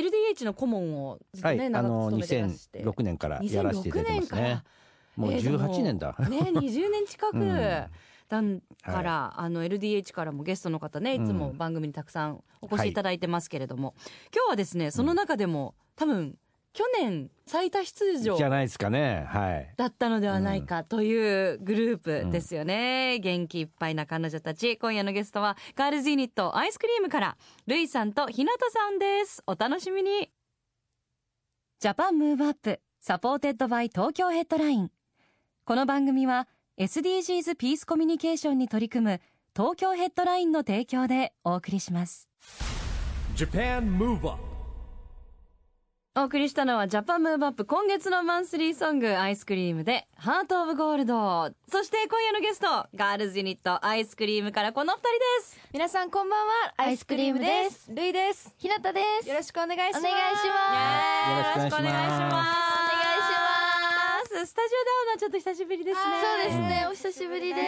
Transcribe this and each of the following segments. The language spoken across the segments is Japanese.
LDH の顧問をずっとね、はいあ長く務めてらして。2006年からやらせていただいてます2006年ねもうえーでも18年だ、ね、20年近く。うん。だから、あの LDH からもゲストの方ねいつも番組にたくさんお越しいただいてますけれども、今日はですねその中でも、多分去年最多出場じゃないですかね。はい。だったのではないかというグループですよね、元気いっぱいな彼女たち。今夜のゲストはガールズユニット iScream からルイさんとひなたさんです。お楽しみに。 Japan Move Up supported by Tokyo Headline。この番組は SDGs ピースコミュニケーションに取り組む東京ヘッドラインの提供でお送りします。Japan Move Up お送りしたのは Japan Move Up 今月のマンスリーソング iScream で Heart of Gold そして今夜のゲストガールズユニット iScream からこの二人です。皆さんこんばんはアイスクリームです。ルイです。ひなたです。よろしくお願いします。お願いしますよろしくお願いします。お願いします。スタジオで会うのはちょっと久しぶりですね。そうですね。お久しぶりで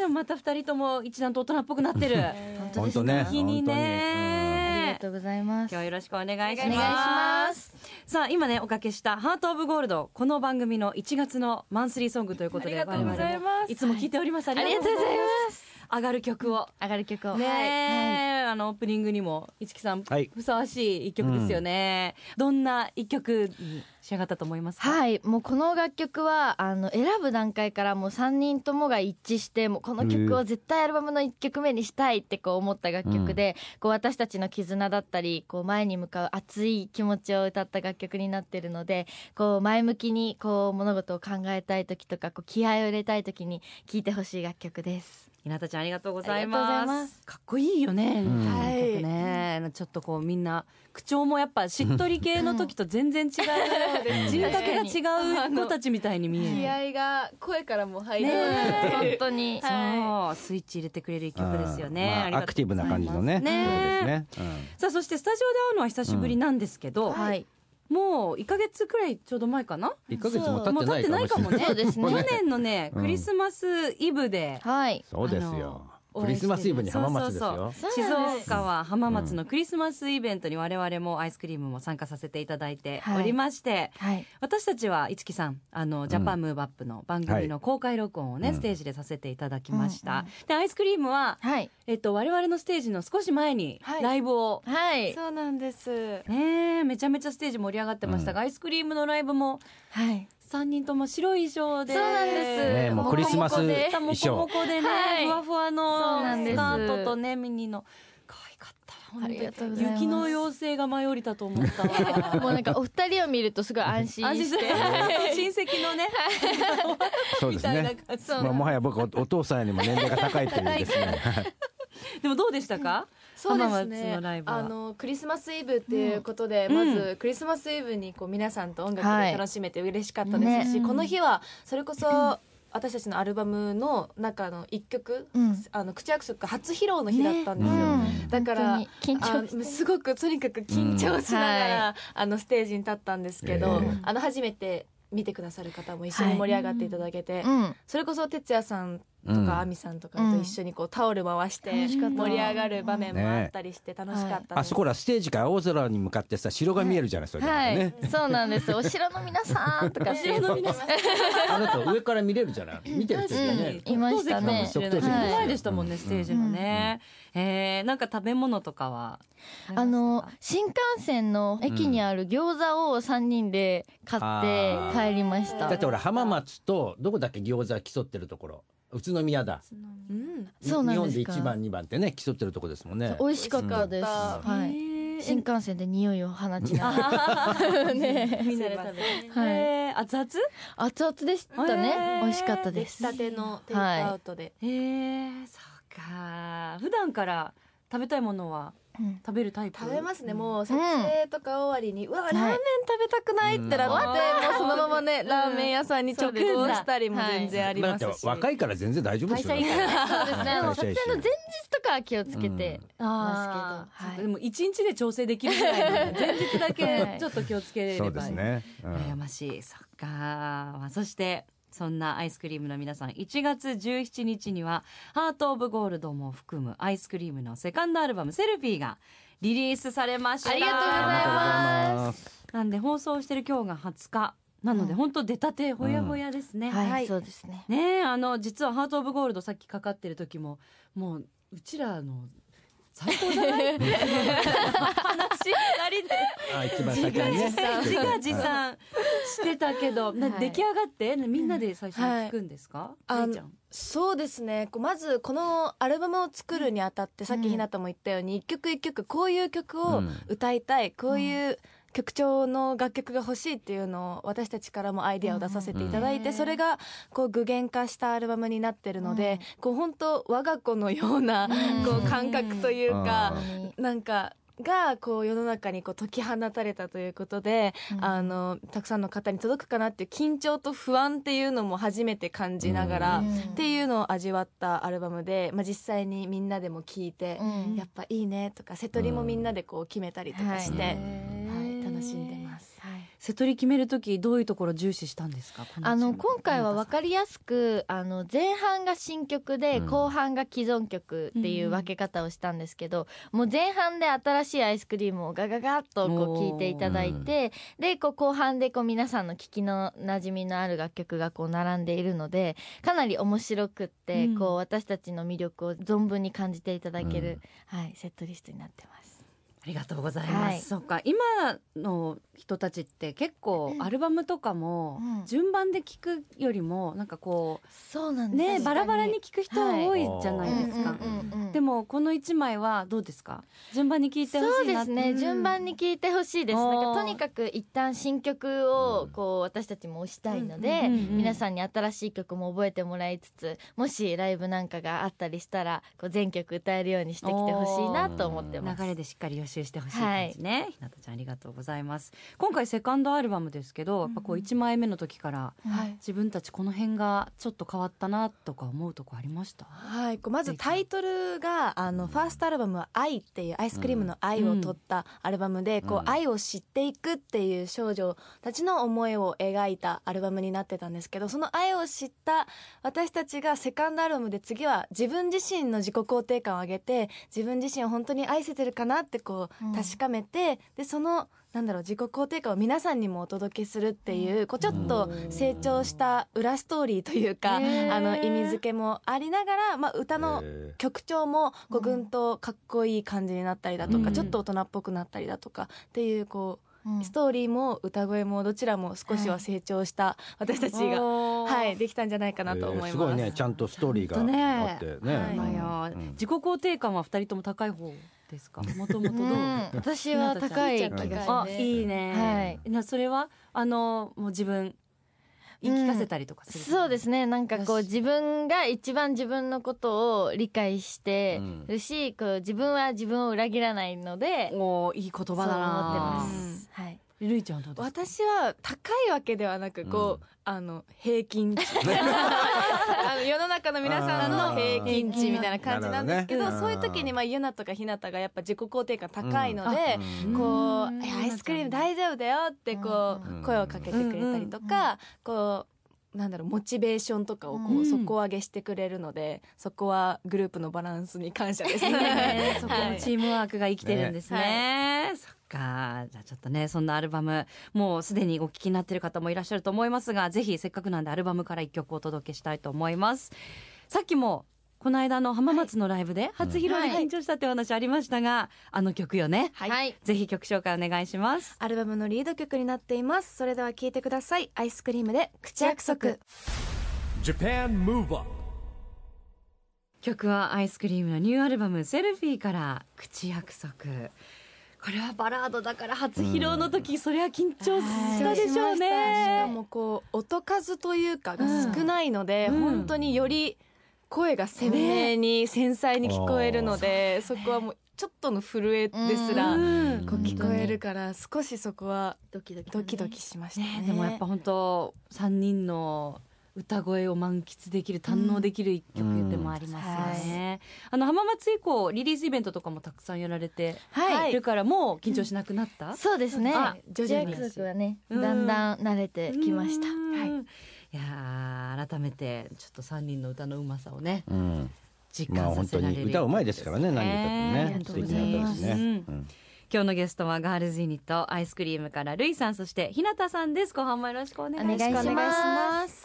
す。また二人とも一段と大人っぽくなってる。本当ね。日に本当に。ねありがとうございます。今日はよろしくお願いします。さあ今ねおかけした「ハート・オブ・ゴールド」この番組の1月のマンスリーソングということでありがとうございます。我々もいつも聞いております、あありがとうございます。上がる曲を。上がる曲を。ねはいえ、あのオープニングにも市木さん、はい。ふさわしい一曲ですよね、どんな一曲に仕上がったと思いますか？はい。もうこの楽曲はあの選ぶ段階からもう3人ともが一致してもうこの曲を絶対アルバムの1曲目にしたいってこう思った楽曲で、こう私たちの絆だったりこう前に向かう熱い気持ちを歌った楽曲になってるのでこう前向きにこう物事を考えたい時とかこう気合を入れたい時に聴いてほしい楽曲です。ひなたちゃんありがとうございまざいます。すかっこいいよね、ん。この曲ねちょっとこうみんな口調もやっぱしっとり系の時と全然違う人格が違う子たちみたいに見える。気合が声からも入ねる、え本当に。そうスイッチ入れてくれる一曲ですよね、まあアクティブな感じのねね。そうですね、さあそしてスタジオで会うのは久しぶりなんですけど、はいもう1か月くらいちょうど前かな？うん、1ヶ月も経ってないい。かもね。ね。去年のね、うん。クリスマスイブで。はい。そうですあのよクリスマスイブに浜松ですそうよ静岡は浜松のクリスマスイベントに我々もアイスクリームも参加させていただいておりまして、はい。私たちは市木さんあのジャパンムーブアップの番組の公開録音をね、うん。ステージでさせていただきました、うんうんでアイスクリームは、はい。えっと、我々のステージの少し前にはい。ライブを、はい。そうなんです。ねえめちゃめちゃステージ盛り上がってましたが、アイスクリームのライブもはい3人とも白い衣装で。そうなんです。ねもうクリスマス衣もこも装こでね、はい。ふわふわそうのなんです。スカートとねミニの。可愛かった本ありがとうございます。雪の妖精が舞い降りたと思った。わ もうなんかお二人を見るとすごい安心安心して親戚のね。そうですね。そうまあ、もはや僕おお父さんよりも年齢が高いというですね。でもどうでしたか？そうです浜松ね。のライブは。あのクリスマスイブっていうことで、うん。まずクリスマスイブにこう皆さんと音楽はい。で楽しめて嬉しかったですし、ね。この日はそれこそ私たちのアルバムの中の一曲、うん。あの口約束初披露の日だったんですよ、ね。だから緊張あして。すごくとにかく緊張しながら、うん。あのステージに立ったんですけど、ええ。あの初めて見てくださる方も一緒に盛り上がっていただけて、うん。それこそ哲也さんとうん。か亜美さんとかと一緒にこうタオル回して盛り上がる場面もあったりして楽しかったです、あそこらステージから青空に向かってさ城が見えるじゃないそれはい、ねそうなんですお城の皆さんとかって。いうの皆さん。あなた上から見れるじゃない？見てる人ね？うん。いましたね。前でしたもん。ね。ステージのね、えー、なんか食べ物とかは？あの新幹線の駅にある餃子を三人で買って帰りました、だって俺浜松とどこだっけ？餃子競ってるところ宇都宮だ。うんそうなんですか。日本で一番二番ってね競ってるとこですもんね。美味しかったです、うん。はい。い新幹線で匂いを放ちながら。ねみんなで食べてはい。えー、熱々？熱々でしたね、美味しかったです。出来たてのテイクアウトで、えー、そうか普段から食べたいものは？うん食べるタイプ？食べますね。もう撮影とか終わりに、うわラーメン食べたくないってなって、うん。もうそのままねラーメン屋さんに直行したりも全然ありだってますし、若いから全然大丈夫ですよ。そうですね。撮影の前日とかは気をつけてまあー。すけど、でも一日で調整できるぐらいの 前日だけちょっと気をつければそうですね、うん。羨ましい。そっか、まあ、そしてそんなアイスクリームの皆さん1月17日には「ハート・オブ・ゴールド」も含むアイスクリームのセカンドアルバム「セルフィー」がリリースされました。ありがとうございます。なんで放送してる今日が20日なので、うん。本当出たてほやほやですね、はい、はい。そうですね。ねえあの実は「ハート・オブ・ゴールド」さっきかかってる時ももううちらの最高じゃない？話二人で。あ一番自画先にね。自賛。自画自賛してたけど、出来上がってみんなで最初に聞くんですか、はい。れいちゃんそうですね。こうまずこのアルバムを作るにあたって、さっきひなたも言ったように一曲一曲こういう曲をうん。歌いたい、こういう曲調の楽曲が欲しいっていうのを私たちからもアイデアを出させていただいて、うんそれがこう具現化したアルバムになってるので、こう本当我が子のようなこう感覚というか、なんかがこう世の中にこう解き放たれたということで、うん。あのたくさんの方に届くかなっていう緊張と不安っていうのも初めて感じながら、うん。っていうのを味わったアルバムで、まあ、実際にみんなでも聴いて、うん。やっぱいいねとか瀬戸りもみんなでこう決めたりとかして、楽しんでます。はい。瀬戸り決める時どういうところ重視したんですか？あの今回は分かりやすくあの前半が新曲でうん。後半が既存曲っていう分け方をしたんですけど、もう前半で新しいアイスクリームをガガガッとこう聴いていただいてでこう後半でこう皆さんの聞きの馴染みのある楽曲がこう並んでいるのでかなり面白くって、うん。こう私たちの魅力を存分に感じていただける、はい、セットリストになってます。ありがとうございます、はい。そっか。今の人たちって結構うん。アルバムとかもうん。順番で聴くよりもなんかこそうなんうねですバラバラに聴く人多いじゃないですか、うんうんうんうんでもこの一枚はどうですか？順番に聴いてほそうしいなですね、うん。順番に聞いてほしいです。なんかとにかく一旦新曲をうんこう私たちも推したいので、うんうんうんうん。皆さんに新しい曲も覚えてもらいつつもしライブなんかがあったりしたらこう全曲歌えるようにしてきてほしいなと思ってます。流れでしっかり予習してほしい感じね、ひなたちゃんありがとうございます。今回セカンドアルバムですけどやっぱこう1枚目の時からはい。自分たちこの辺がちょっと変わったなとか思うとこありました？はい、こうまずタイトルがあのファーストアルバムは「愛」っていうアイスクリームの愛を取ったアルバムで、こううん。愛を知っていくっていう少女たちの思いを描いたアルバムになってたんですけどその愛を知った私たちがセカンドアルバムで次は自分自身の自己肯定感を上げて自分自身を本当に愛せてるかなってこう確かめて、でそのなんだろう自己肯定感を皆さんにもお届けするっていうこうちょっと成長した裏ストーリーというか、あの意味付けもありながら、まあ、歌のへ曲調もこうぐんとかっこいい感じになったりだとか、うん。ちょっと大人っぽくなったりだとかっていうこうんうストーリーも歌声もどちらも少しは成長した私たちが、はい、できたんじゃないかなと思います。すごいねちゃんとストーリーがあってね。自己肯定感は二人とも高い方ですか？もともとどう、うん。私は高い気がします。いいね、はい。なそれは？あのもう自分言い聞かせたりとかする、そうですね。なんかこう自分が一番自分のことを理解してうん。るし、こう自分は自分を裏切らないのでおーいい言葉だ思ってなます、はいるいちゃんはどうですか？私は高いわけではなくこう、うん。あの平均値。あの世の中の皆さんの平均値みたいな感じなんですけどね。そういう時にまあユナとかヒナタがやっぱ自己肯定感高いので、うん。こうんうえアイスクリーム大丈夫だよってこう声をかけてくれたりとか、こうなんだろうモチベーションとかをこううん。底上げしてくれるので、そこはグループのバランスに感謝です。ねね。そこのチームワークが生きてるんですね。そっか。じゃあちょっとね、そんなアルバム、もうすでにお聞きになってる方もいらっしゃると思いますが、ぜひせっかくなんでアルバムから一曲お届けしたいと思います。さっきも、この間の浜松のライブで初披露で緊張したってお話ありましたが、あの曲よね。はい、ぜひ曲紹介お願いします。アルバムのリード曲になっています。それでは聴いてください。アイスクリームで口約束。Japan Move Up 曲はアイスクリームのニューアルバム「セルフィー」から「口約束」これはバラードだから初披露の時、それは緊張したでしょうしかね。もこう音数というかが少ないので、うん。本当により声が鮮明に繊細に聞こえるので、そこはもうちょっとの震えですらうん。こう聞こえるから少しそこはドキドキドキドキしましたね。ねでもやっぱ本当三人の歌声を満喫できる堪能できる一曲でもありますよね、あの浜松以降リリースイベントとかもたくさんやられてはい。いるからもう緊張しなくなった、そうですね。あ徐々に。約束はねうん。だんだん慣れてきました。うん。はいいやー改めてちょっと三人の歌のうまさをねうん。実感させられるに歌うまいですからね何歌ってもありねがとうご素敵なざいます歌ですね、うん。うん。今日のゲストはガールズユニット iScream からルイさんそして日向さんです。後半もよろしくお願いします。お願いします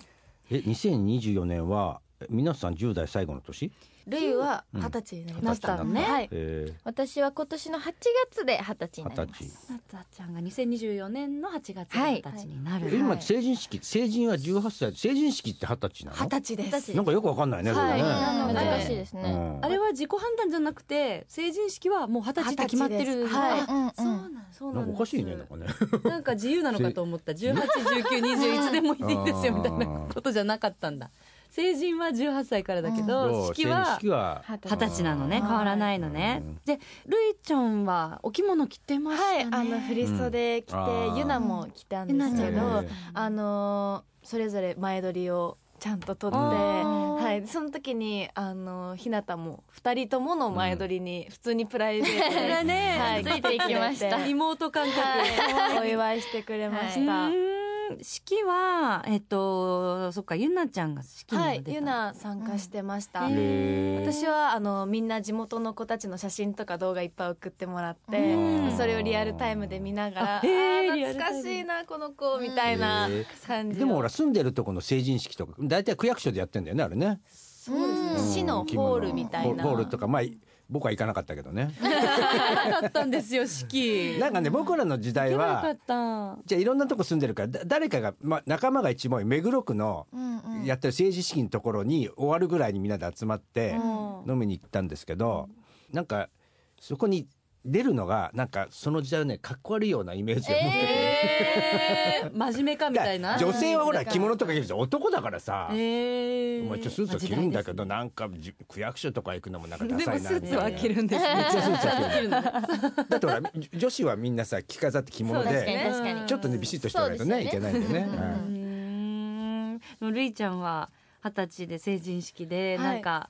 え2024年は皆さん10代最後の年？ルイは二十歳になりました、なったのねはい。え。私は今年の8月で二十歳ー、になります。ひなたちゃんが2024年の8月はい。二十歳になる、え今成人式成人は18歳成人式って二十歳なの？二十歳です。なんかよくわかんないねそれね、はい。難しいですねうん。あれは自己判断じゃなくて成人式はもう二十歳って決まってるはい。あうんうん。そうなんそうなんです。なんかおかしいねなんかね。なんか自由なのかと思った。181920いつでもいいですよみたいなことじゃなかったんだ成人は18歳からだけど、式は式は二十歳。なのね。はい変わらないのね、うん。でるいちゃんはお着物着てましたね。はいあの振り袖着て、うん。あー。ユナも着たんですけど、あのーそれぞれ前撮りをちゃんと撮って、はい、その時にあの日向も二人ともの前撮りに普通にプライベートで、はい、ついていきました。妹感覚くれてお祝いしてくれました。式はえっとそっかゆなちゃんが式にも出た、はい、ユナ参加してました。へへー。私はあのみんな地元の子たちの写真とか動画いっぱい送ってもらってうん。それをリアルタイムで見ながらあ懐かしいなこの子みたいな感じをでもほら住んでるとこの成人式とか大体区役所でやってんだよねあれねそうですね。うん。市のホールみたいな。ホールとかまあ僕は行かなかったけどね。だったんですよ式 なんかね僕らの時代行けばよかはった。じゃあいろんなとこ住んでるからだ誰かが、まあ、仲間が一番多い目黒区のうんうん。やってる政治式のところに終わるぐらいにみんなで集まってうん。飲みに行ったんですけど、なんかそこに出るのがなんかその時代はねかっこ悪いようなイメージを持ってて、えー、真面目かみたいな。女性はほら着物とか着るじゃん男だからさ、えー、まあ、一応スーツは着るんだけど、なんかじ区役所とか行くのもなんかダサいなスーツは着るんですね。一 応スーツは着るだ。ってほら女子はみんなさ着飾って着物でちょっとねビシッとしてないとねいけないんでね。うーん。でもるいちゃんは二十歳で成人式ではい。なんか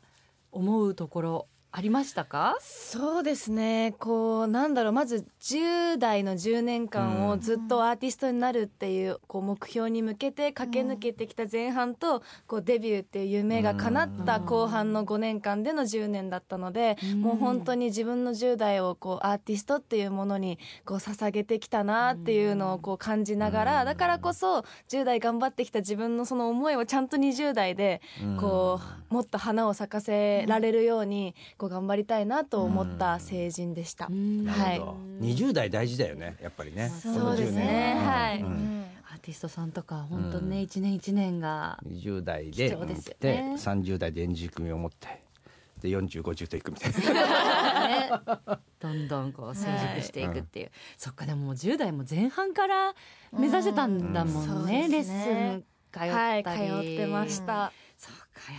思うところありましたか？そうですね。こうなんだろうまず10代の10年間をずっとアーティストになるっていうこう目標に向けて駆け抜けてきた前半とこうデビューっていう夢が叶った後半の5年間での10年だったのでうん。もう本当に自分の10代をこうアーティストっていうものにこう捧げてきたなっていうのをこう感じながらだからこそ10代頑張ってきた自分のその思いをちゃんと20代でこうもっと花を咲かせられるようにこう頑張りたいなと思った成人でした。うん。はい。20代大事だよねやっぱりね。そうですね。この10年はい。うん。アーティストさんとか本当ね一年一年が20代でですよでね30代で円熟味を持ってで4050といくみたいな。ね。どんどんこう成熟していくっていう。そっかでももう10代も前半から目指してたんだもんね。うん。レッスそうですね。ン通ったり。はい、通ってました。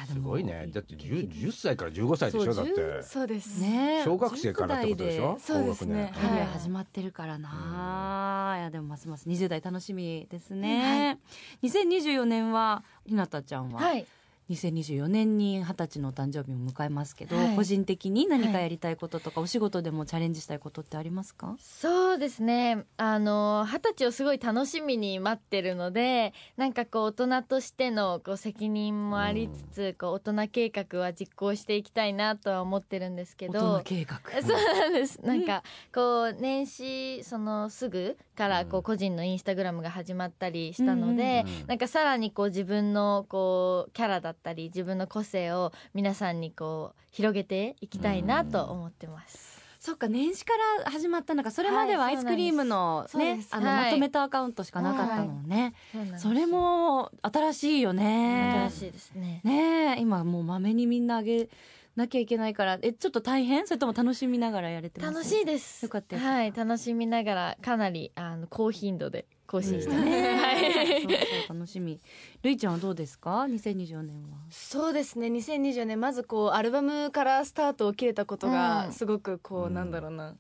すもごいね。だって 10, 10歳から15歳でしょだって。そうです。ね。小学生からってことでしょ？そうですね。キャリア始まってるからな、い、やでもますます20代楽しみですね、2024年はひなたちゃんは、はい2024年に二十歳のお誕生日を迎えますけど、はい。個人的に何かやりたいこととか、お仕事でもチャレンジしたいことってありますか？そうですね。あの二十歳をすごい楽しみに待ってるのでなんかこう大人としてのこう責任もありつつ、こう大人計画は実行していきたいなとは思ってるんですけ大ど人計画。そうなんです。なんかこう年始そのすぐからこう個人のインスタグラムが始まったりしたので、うんうんなんかさらにこう自分のこうキャラだったり自分の個性を皆さんにこう広げていきたいなと思ってます。そっか年始から始まったのかそれまではアイスクリームのねあの、はい。まとめたアカウントしかなかったのね、そうなんですそれも新しいよね。新しいですね。ねえ今もうまめにみんなあげなきゃいけないから。えちょっと大変？それとも楽しみながらやれてます？楽しいです。よかったよはい楽しみながらかなりあの高頻度で更新してます、ねはい。そうそう楽しみ。るいちゃんはどうですか？2024年は。そうですね。2020年まずこうアルバムからスタートを切れたことうん。がすごくこう、うん。なんだろうな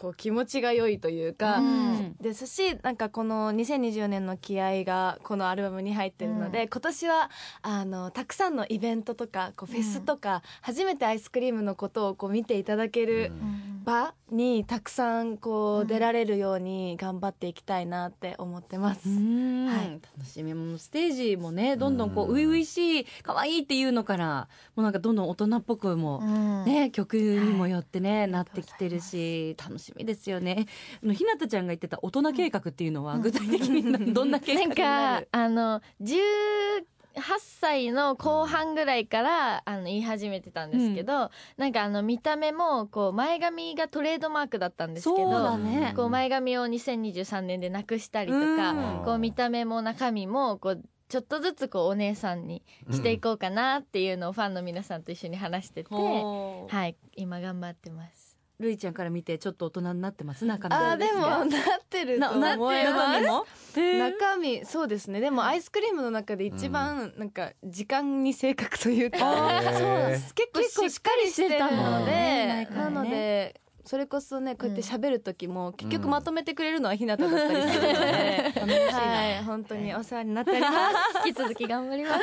こう気持ちが良いというか、うん。ですしなんかこの2024年の気合がこのアルバムに入ってるので、うん。今年はあのたくさんのイベントとかこうフェスとか、初めてアイスクリームのことをこう見ていただける場にたくさんこううん。出られるように頑張っていきたいなって思ってます。うん。はい。楽しみもうステージもねどんどんこううん初々しい可愛いっていうのからもうなんかどんどん大人っぽくも、うん。ね、曲にもよってね、なっありがとうございます。てきてるし楽しみですよね。ひなたちゃんが言ってた大人計画っていうのはうん。具体的にどんな計画なんになるかあの18歳の後半ぐらいからあの言い始めてたんですけど、なんかあの見た目もこう前髪がトレードマークだったんですけどね。こう前髪を2023年でなくしたりとか、うん。こう見た目も中身もこうちょっとずつこうお姉さんにしていこうかなっていうのをファンの皆さんと一緒に話してて、ほう。はい今頑張ってます。るいちゃんから見てちょっと大人になってます？中身あーでもなってると思います。中身もへー中身そうですね。でもアイスクリームの中で一番なんか時間に正確というか、うなん結構しっかりしてたもんね。で、なのでそれこそねこうやって喋る時も結局うんまとめてくれるのはひなただったりするので、楽しいなはい本当にお世話になっております。引き続き頑張ります。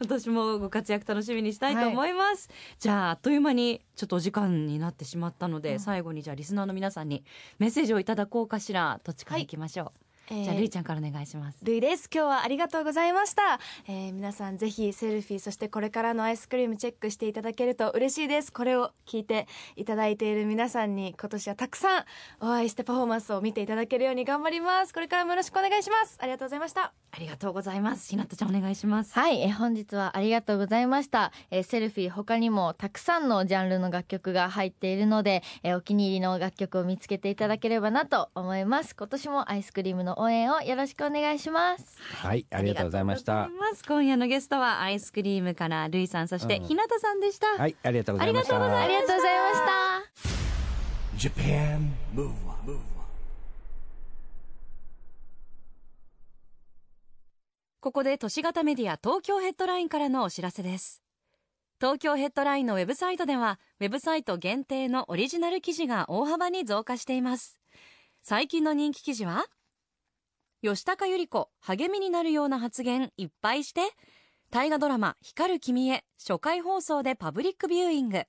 私もご活躍楽しみにしたいと思います、じゃああっという間にちょっとお時間になってしまったので、うん。最後にじゃあリスナーの皆さんにメッセージをいただこうかしら。どっちからい。きましょう、じゃあるいちゃんからお願いします。ルイです。今日はありがとうございました、えー皆さんぜひセルフィーそしてこれからのアイスクリームチェックしていただけると嬉しいです。これを聞いていただいている皆さんに今年はたくさんお会いしてパフォーマンスを見ていただけるように頑張ります。これからもよろしくお願いします。ありがとうございました。ありがとうございます。ひなたちゃんお願いします。はい、えー本日はありがとうございました、えーセルフィー他にもたくさんのジャンルの楽曲が入っているので、えーお気に入りの楽曲を見つけていただければなと思います。今年もアイスクリームの応援をよろしくお願いします。はいありがとうございました。今夜のゲストはアイスクリームからるいさんそしてうんひなたさんでした、はいありがとうございました。ありがとうございありがとうございました。Japan Move Up ここで都市型メディア東京ヘッドラインからのお知らせです。東京ヘッドラインのウェブサイトではウェブサイト限定のオリジナル記事が大幅に増加しています。最近の人気記事は吉高由里子励みになるような発言いっぱいして。大河ドラマ「光る君へ」初回放送でパブリックビューイング。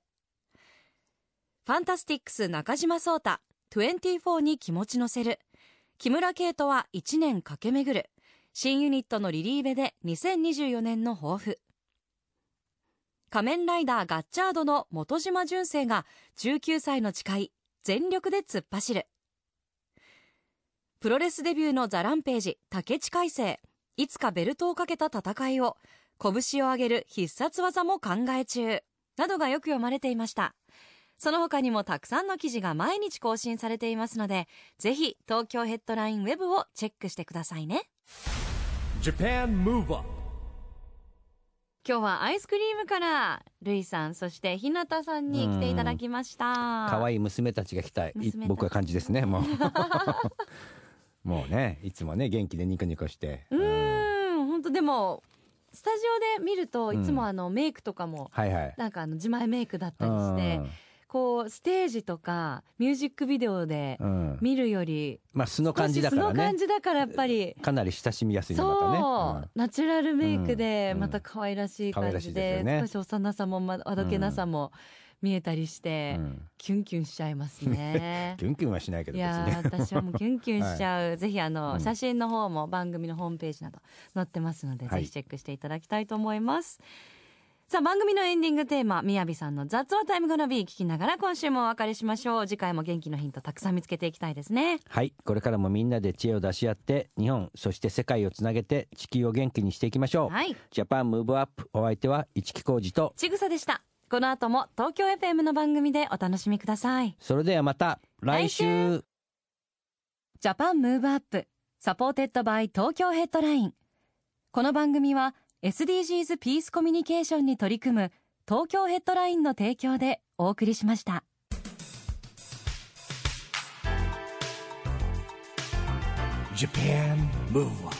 FANTASTICS 中島颯太24に気持ち乗せる。木村慧人は1年駆け巡る。新ユニットのリリーベで2024年の抱負。仮面ライダーガッチャードの本島純政が19歳の誓い全力で突っ走る。プロレスデビューのザ・ランページ竹地海星。いつかベルトをかけた戦いを拳を上げる必殺技も考え中。などがよく読まれていました。その他にもたくさんの記事が毎日更新されていますのでぜひ東京ヘッドラインウェブをチェックしてくださいね。今日はアイスクリームからるいさんそしてひなたさんに来ていただきました。可愛い娘たちが来たい僕は感じですねもうもうねいつもね元気でニコニコして。うーん。本当でもスタジオで見るとうん。いつもあのメイクとかもはいはい。なんかあの自前メイクだったりしてこうステージとかミュージックビデオで見るよりまあ素の感じだから少し素の感ねじだからやっぱりかなり親しみやすいのそう、またね、ナチュラルメイクでうん。また可愛らしい感じで,、少し幼さもまあどけなさも見えたりして、うん。うんキュンキュンしちゃいますね。キュンキュンはしないけいど別に。やー私はもうキュンキュンしちゃう、ぜひあの、うん。写真の方も番組のホームページなど載ってますので、はい。ぜひチェックしていただきたいと思います。さあ番組のエンディングテーマみやびさんの「雑話タイムゴナビー」聞きながら今週もお別れしましょう。次回も元気のヒントたくさん見つけていきたいですね。はい。これからもみんなで知恵を出し合って日本そして世界をつなげて地球を元気にしていきましょう、はい。ジャパンムーブアップお相手は市木浩二とちぐさでしたこの後も東京 FM の番組でお楽しみください。それではまた来週。来Japan Move Up supported by Tokyo Headline。この番組は SDGs ピースコミュニケーションに取り組む東京ヘッドラインの提供でお送りしました。Japan Move Up